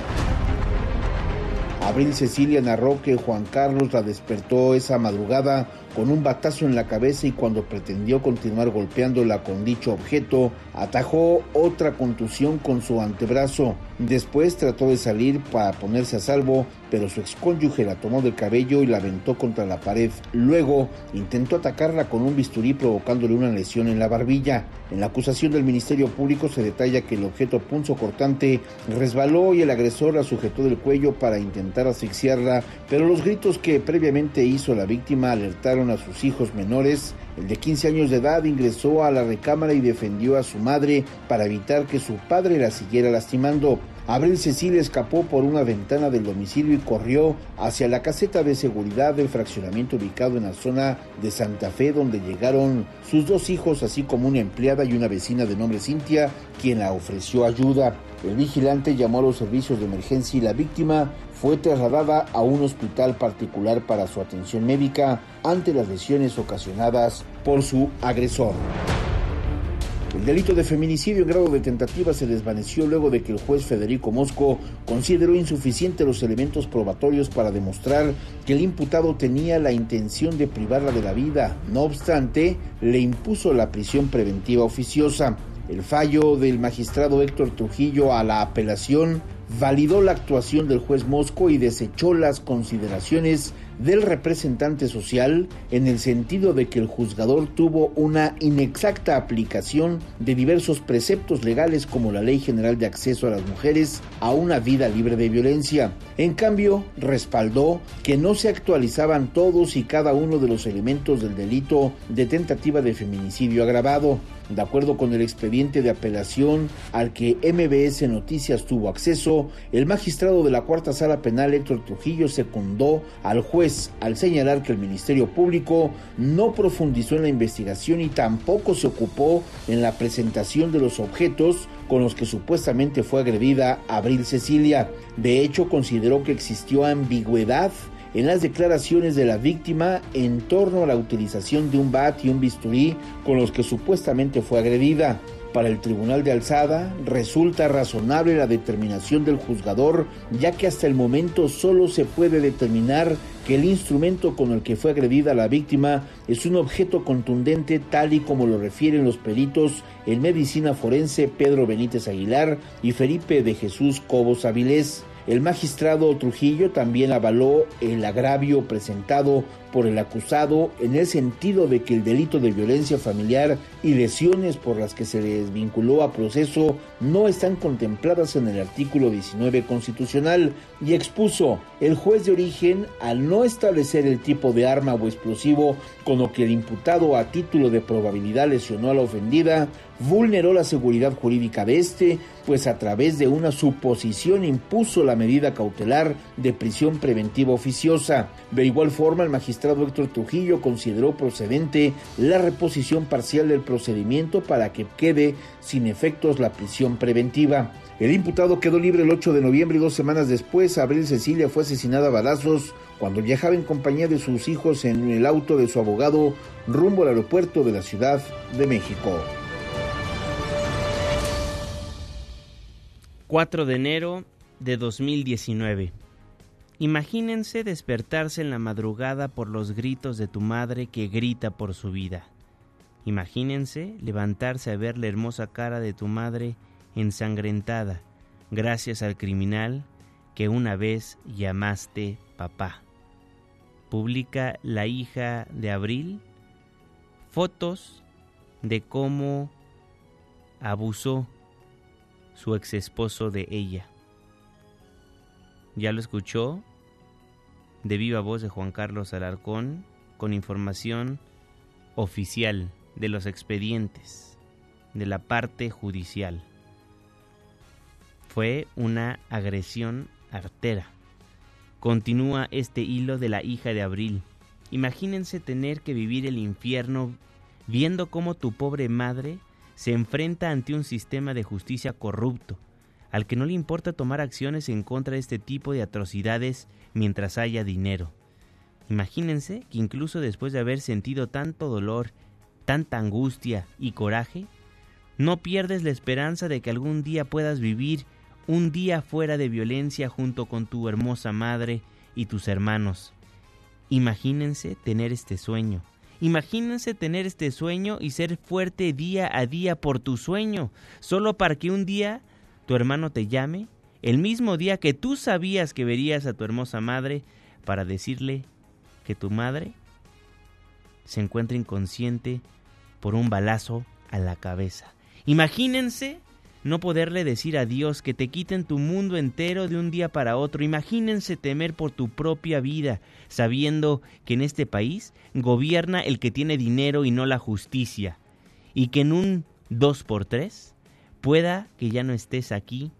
Abril Cecilia narró que Juan Carlos la despertó esa madrugada con un batazo en la cabeza y cuando pretendió continuar golpeándola con dicho objeto, atajó otra contusión con su antebrazo. Después trató de salir para ponerse a salvo, pero su excónyuge la tomó del cabello y la aventó contra la pared. Luego intentó atacarla con un bisturí provocándole una lesión en la barbilla. En la acusación del Ministerio Público se detalla que el objeto punzo cortante resbaló y el agresor la sujetó del cuello para intentar asfixiarla, pero los gritos que previamente hizo la víctima alertaron a sus hijos menores. El de 15 años de edad ingresó a la recámara y defendió a su madre para evitar que su padre la siguiera lastimando. Abril Cecilia escapó por una ventana del domicilio y corrió hacia la caseta de seguridad del fraccionamiento ubicado en la zona de Santa Fe, donde llegaron sus dos hijos, así como una empleada y una vecina de nombre Cintia, quien la ofreció ayuda. El vigilante llamó a los servicios de emergencia y la víctima fue trasladada a un hospital particular para su atención médica ante las lesiones ocasionadas por su agresor. El delito de feminicidio en grado de tentativa se desvaneció luego de que el juez Federico Mosco consideró insuficiente los elementos probatorios para demostrar que el imputado tenía la intención de privarla de la vida. No obstante, le impuso la prisión preventiva oficiosa. El fallo del magistrado Héctor Trujillo a la apelación validó la actuación del juez Mosco y desechó las consideraciones del representante social en el sentido de que el juzgador tuvo una inexacta aplicación de diversos preceptos legales como la Ley General de Acceso a las Mujeres a una vida libre de violencia. En cambio, respaldó que no se actualizaban todos y cada uno de los elementos del delito de tentativa de feminicidio agravado. De acuerdo con el expediente de apelación al que MBS Noticias tuvo acceso, el magistrado de la Cuarta Sala Penal Héctor Trujillo secundó al juez al señalar que el Ministerio Público no profundizó en la investigación y tampoco se ocupó en la presentación de los objetos con los que supuestamente fue agredida Abril Cecilia. De hecho, consideró que existió ambigüedad en las declaraciones de la víctima en torno a la utilización de un bat y un bisturí con los que supuestamente fue agredida. Para el Tribunal de Alzada resulta razonable la determinación del juzgador, ya que hasta el momento solo se puede determinar que el instrumento con el que fue agredida la víctima es un objeto contundente tal y como lo refieren los peritos en medicina forense Pedro Benítez Aguilar y Felipe de Jesús Cobos Avilés. El magistrado Trujillo también avaló el agravio presentado por el acusado en el sentido de que el delito de violencia familiar y lesiones por las que se desvinculó a proceso no están contempladas en el artículo 19 constitucional y expuso el juez de origen al no establecer el tipo de arma o explosivo con lo que el imputado a título de probabilidad lesionó a la ofendida, vulneró la seguridad jurídica de este, pues a través de una suposición impuso la medida cautelar de prisión preventiva oficiosa. De igual forma, el magistrado Héctor Trujillo consideró procedente la reposición parcial del procedimiento para que quede sin efectos la prisión preventiva. El imputado quedó libre el 8 de noviembre y dos semanas después, Abril Cecilia fue asesinada a balazos cuando viajaba en compañía de sus hijos en el auto de su abogado rumbo al aeropuerto de la Ciudad de México. 4 de enero de 2019. Imagínense despertarse en la madrugada por los gritos de tu madre que grita por su vida. Imagínense levantarse a ver la hermosa cara de tu madre ensangrentada gracias al criminal que una vez llamaste papá. Publica la hija de Abril fotos de cómo abusó su ex esposo de ella. Ya lo escuchó de viva voz de Juan Carlos Alarcón con información oficial de los expedientes de la parte judicial. Fue una agresión artera. Continúa este hilo de la hija de Abril. Imagínense tener que vivir el infierno viendo cómo tu pobre madre se enfrenta ante un sistema de justicia corrupto, al que no le importa tomar acciones en contra de este tipo de atrocidades mientras haya dinero. Imagínense que incluso después de haber sentido tanto dolor, tanta angustia y coraje, no pierdes la esperanza de que algún día puedas vivir un día fuera de violencia junto con tu hermosa madre y tus hermanos. Imagínense tener este sueño. Imagínense tener este sueño y ser fuerte día a día por tu sueño, solo para que un día tu hermano te llame, el mismo día que tú sabías que verías a tu hermosa madre, para decirle que tu madre se encuentra inconsciente por un balazo a la cabeza. Imagínense no poderle decir a Dios que te quiten tu mundo entero de un día para otro. Imagínense temer por tu propia vida, sabiendo que en este país gobierna el que tiene dinero y no la justicia, y que en un dos por tres Pueda que ya no estés aquí,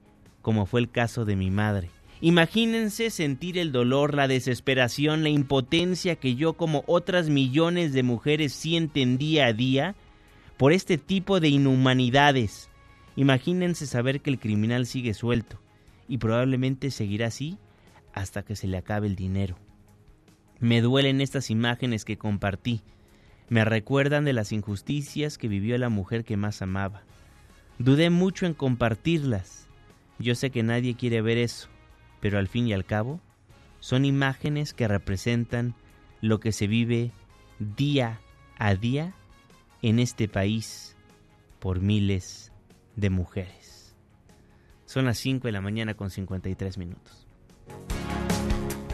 como fue el caso de mi madre. Imagínense sentir el dolor, la desesperación, la impotencia que yo como otras millones de mujeres sienten día a día por este tipo de inhumanidades. Imagínense saber que el criminal sigue suelto y probablemente seguirá así hasta que se le acabe el dinero. Me duelen estas imágenes que compartí. Me recuerdan de las injusticias que vivió la mujer que más amaba. Dudé mucho en compartirlas. Yo sé que nadie quiere ver eso, pero al fin y al cabo son imágenes que representan lo que se vive día a día en este país por miles de mujeres. Son las 5 de la mañana con 53 minutos.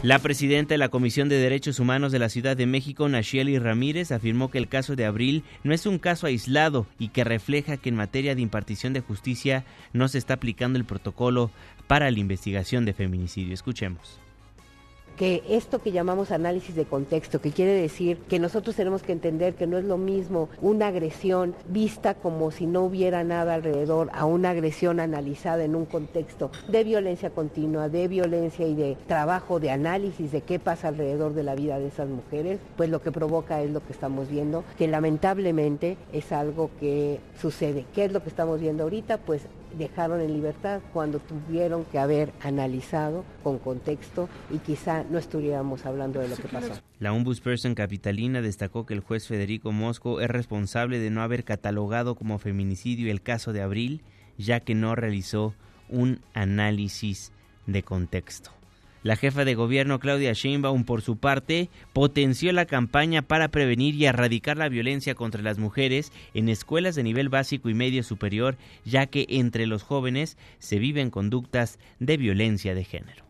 La presidenta de la Comisión de Derechos Humanos de la Ciudad de México, Nacheli Ramírez, afirmó que el caso de Abril no es un caso aislado y que refleja que en materia de impartición de justicia no se está aplicando el protocolo para la investigación de feminicidio. Escuchemos que esto que llamamos análisis de contexto, que quiere decir que nosotros tenemos que entender que no es lo mismo una agresión vista como si no hubiera nada alrededor a una agresión analizada en un contexto de violencia continua, de violencia y de trabajo, de análisis de qué pasa alrededor de la vida de esas mujeres, pues lo que provoca es lo que estamos viendo, que lamentablemente es algo que sucede. ¿Qué es lo que estamos viendo ahorita? Pues dejaron en libertad cuando tuvieron que haber analizado con contexto y quizá no estuviéramos hablando de lo que pasó. La ombudsperson capitalina destacó que el juez Federico Mosco es responsable de no haber catalogado como feminicidio el caso de Abril, ya que no realizó un análisis de contexto. La jefa de gobierno Claudia Sheinbaum, por su parte, potenció la campaña para prevenir y erradicar la violencia contra las mujeres en escuelas de nivel básico y medio superior, ya que entre los jóvenes se viven conductas de violencia de género.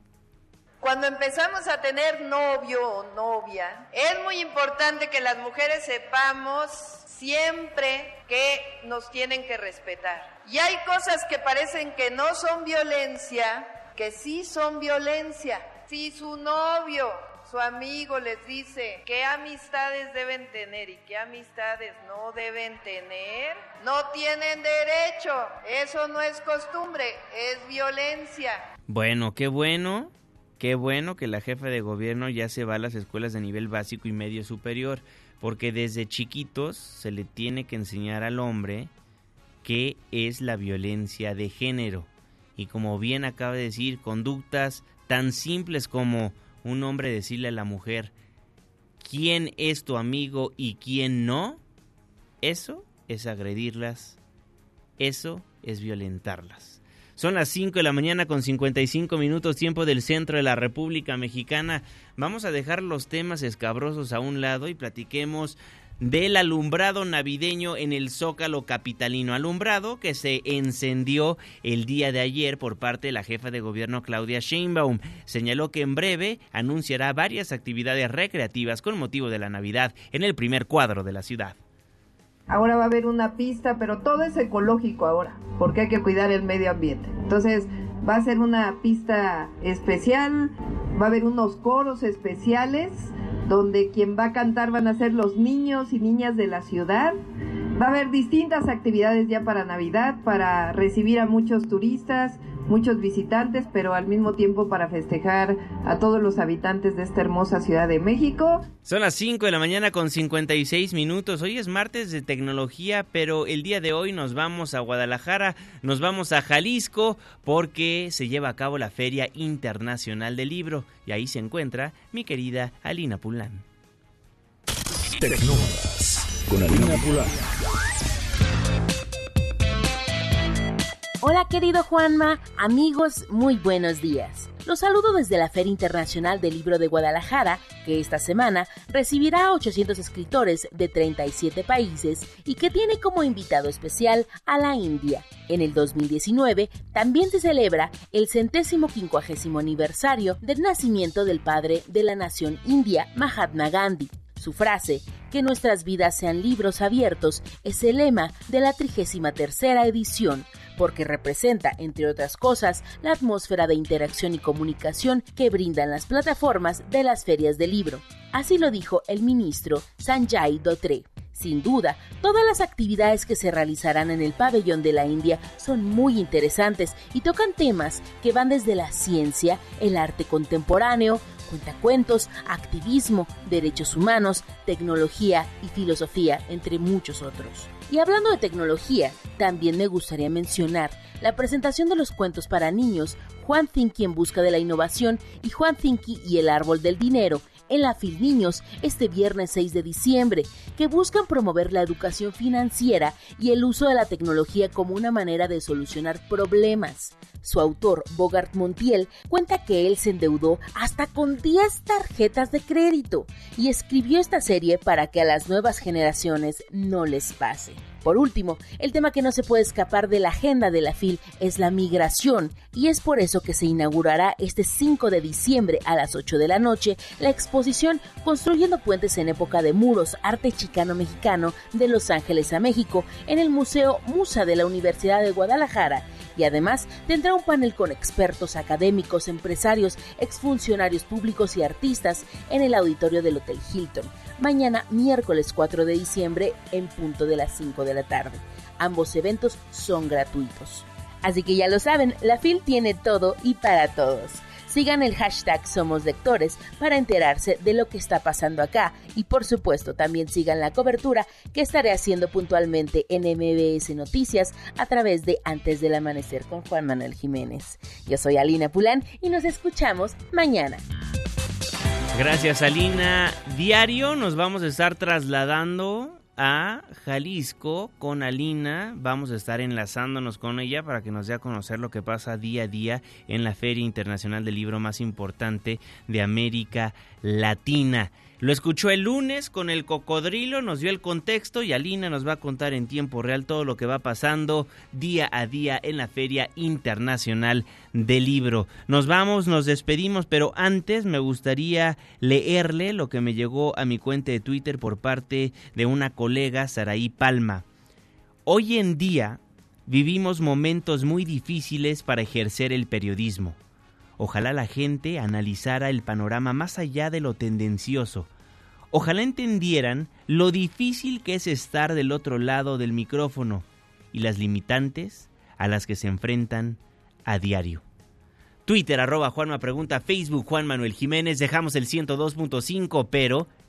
Cuando empezamos a tener novio o novia, es muy importante que las mujeres sepamos siempre que nos tienen que respetar. Y hay cosas que parecen que no son violencia, que sí son violencia. Si su novio, su amigo les dice qué amistades deben tener y qué amistades no deben tener, no tienen derecho. Eso no es costumbre, es violencia. Bueno, qué bueno. Qué bueno que la jefa de gobierno ya se va a las escuelas de nivel básico y medio superior, porque desde chiquitos se le tiene que enseñar al hombre qué es la violencia de género y como bien acaba de decir, conductas tan simples como un hombre decirle a la mujer quién es tu amigo y quién no, eso es agredirlas, eso es violentarlas. Son las 5 de la mañana con 55 minutos tiempo del centro de la República Mexicana. Vamos a dejar los temas escabrosos a un lado y platiquemos del alumbrado navideño en el Zócalo Capitalino. Alumbrado que se encendió el día de ayer por parte de la jefa de gobierno Claudia Sheinbaum. Señaló que en breve anunciará varias actividades recreativas con motivo de la Navidad en el primer cuadro de la ciudad. Ahora va a haber una pista, pero todo es ecológico ahora, porque hay que cuidar el medio ambiente. Entonces, va a ser una pista especial, va a haber unos coros especiales donde quien va a cantar van a ser los niños y niñas de la ciudad. Va a haber distintas actividades ya para Navidad, para recibir a muchos turistas, muchos visitantes, pero al mismo tiempo para festejar a todos los habitantes de esta hermosa Ciudad de México. Son las 5 de la mañana con 56 minutos. Hoy es martes de tecnología, pero el día de hoy nos vamos a Guadalajara, nos vamos a Jalisco, porque se lleva a cabo la Feria Internacional del Libro y ahí se encuentra mi querida Alina Pulán. Tecnólogas con Alina Pulán. Hola querido Juanma, amigos, muy buenos días. Los saludo desde la Feria Internacional del Libro de Guadalajara, que esta semana recibirá a 800 escritores de 37 países y que tiene como invitado especial a la India. En el 2019 también se celebra el centésimo quincuagésimo aniversario del nacimiento del padre de la nación india, Mahatma Gandhi. Su frase, que nuestras vidas sean libros abiertos, es el lema de la 33 edición, porque representa, entre otras cosas, la atmósfera de interacción y comunicación que brindan las plataformas de las ferias de libro. Así lo dijo el ministro Sanjay Dotre. Sin duda, todas las actividades que se realizarán en el pabellón de la India son muy interesantes y tocan temas que van desde la ciencia, el arte contemporáneo, cuentacuentos, activismo, derechos humanos, tecnología y filosofía, entre muchos otros. Y hablando de tecnología, también me gustaría mencionar la presentación de los cuentos para niños Juan Thinky en busca de la innovación y Juan Thinky y el árbol del dinero en la FIL Niños este viernes 6 de diciembre, que buscan promover la educación financiera y el uso de la tecnología como una manera de solucionar problemas. Su autor, Bogart Montiel, cuenta que él se endeudó hasta con 10 tarjetas de crédito y escribió esta serie para que a las nuevas generaciones no les pase. Por último, el tema que no se puede escapar de la agenda de la FIL es la migración, y es por eso que se inaugurará este 5 de diciembre a las 8 de la noche la exposición Construyendo puentes en época de muros, arte chicano mexicano de Los Ángeles a México en el Museo Musa de la Universidad de Guadalajara y además tendrá un panel con expertos académicos, empresarios, exfuncionarios públicos y artistas en el auditorio del Hotel Hilton, mañana miércoles 4 de diciembre en punto de las 5 de la tarde. Ambos eventos son gratuitos. Así que ya lo saben, la FIL tiene todo y para todos. Sigan el hashtag Somos Lectores para enterarse de lo que está pasando acá y por supuesto también sigan la cobertura que estaré haciendo puntualmente en MBS Noticias a través de Antes del Amanecer con Juan Manuel Jiménez. Yo soy Alina Pulán y nos escuchamos mañana. Gracias Alina. Diario nos vamos a estar trasladando a Jalisco con Alina. Vamos a estar enlazándonos con ella para que nos dé a conocer lo que pasa día a día en la Feria Internacional del Libro más importante de América Latina. Lo escuchó el lunes con el cocodrilo, nos dio el contexto y Alina nos va a contar en tiempo real todo lo que va pasando día a día en la Feria Internacional del Libro. Nos vamos, nos despedimos, pero antes me gustaría leerle lo que me llegó a mi cuenta de Twitter por parte de una colega, Saraí Palma. Hoy en día vivimos momentos muy difíciles para ejercer el periodismo Ojalá la gente analizara el panorama más allá de lo tendencioso. Ojalá entendieran lo difícil que es estar del otro lado del micrófono y las limitantes a las que se enfrentan a diario. Twitter arroba Juanma Pregunta, Facebook Juan Manuel Jiménez, dejamos el 102.5, pero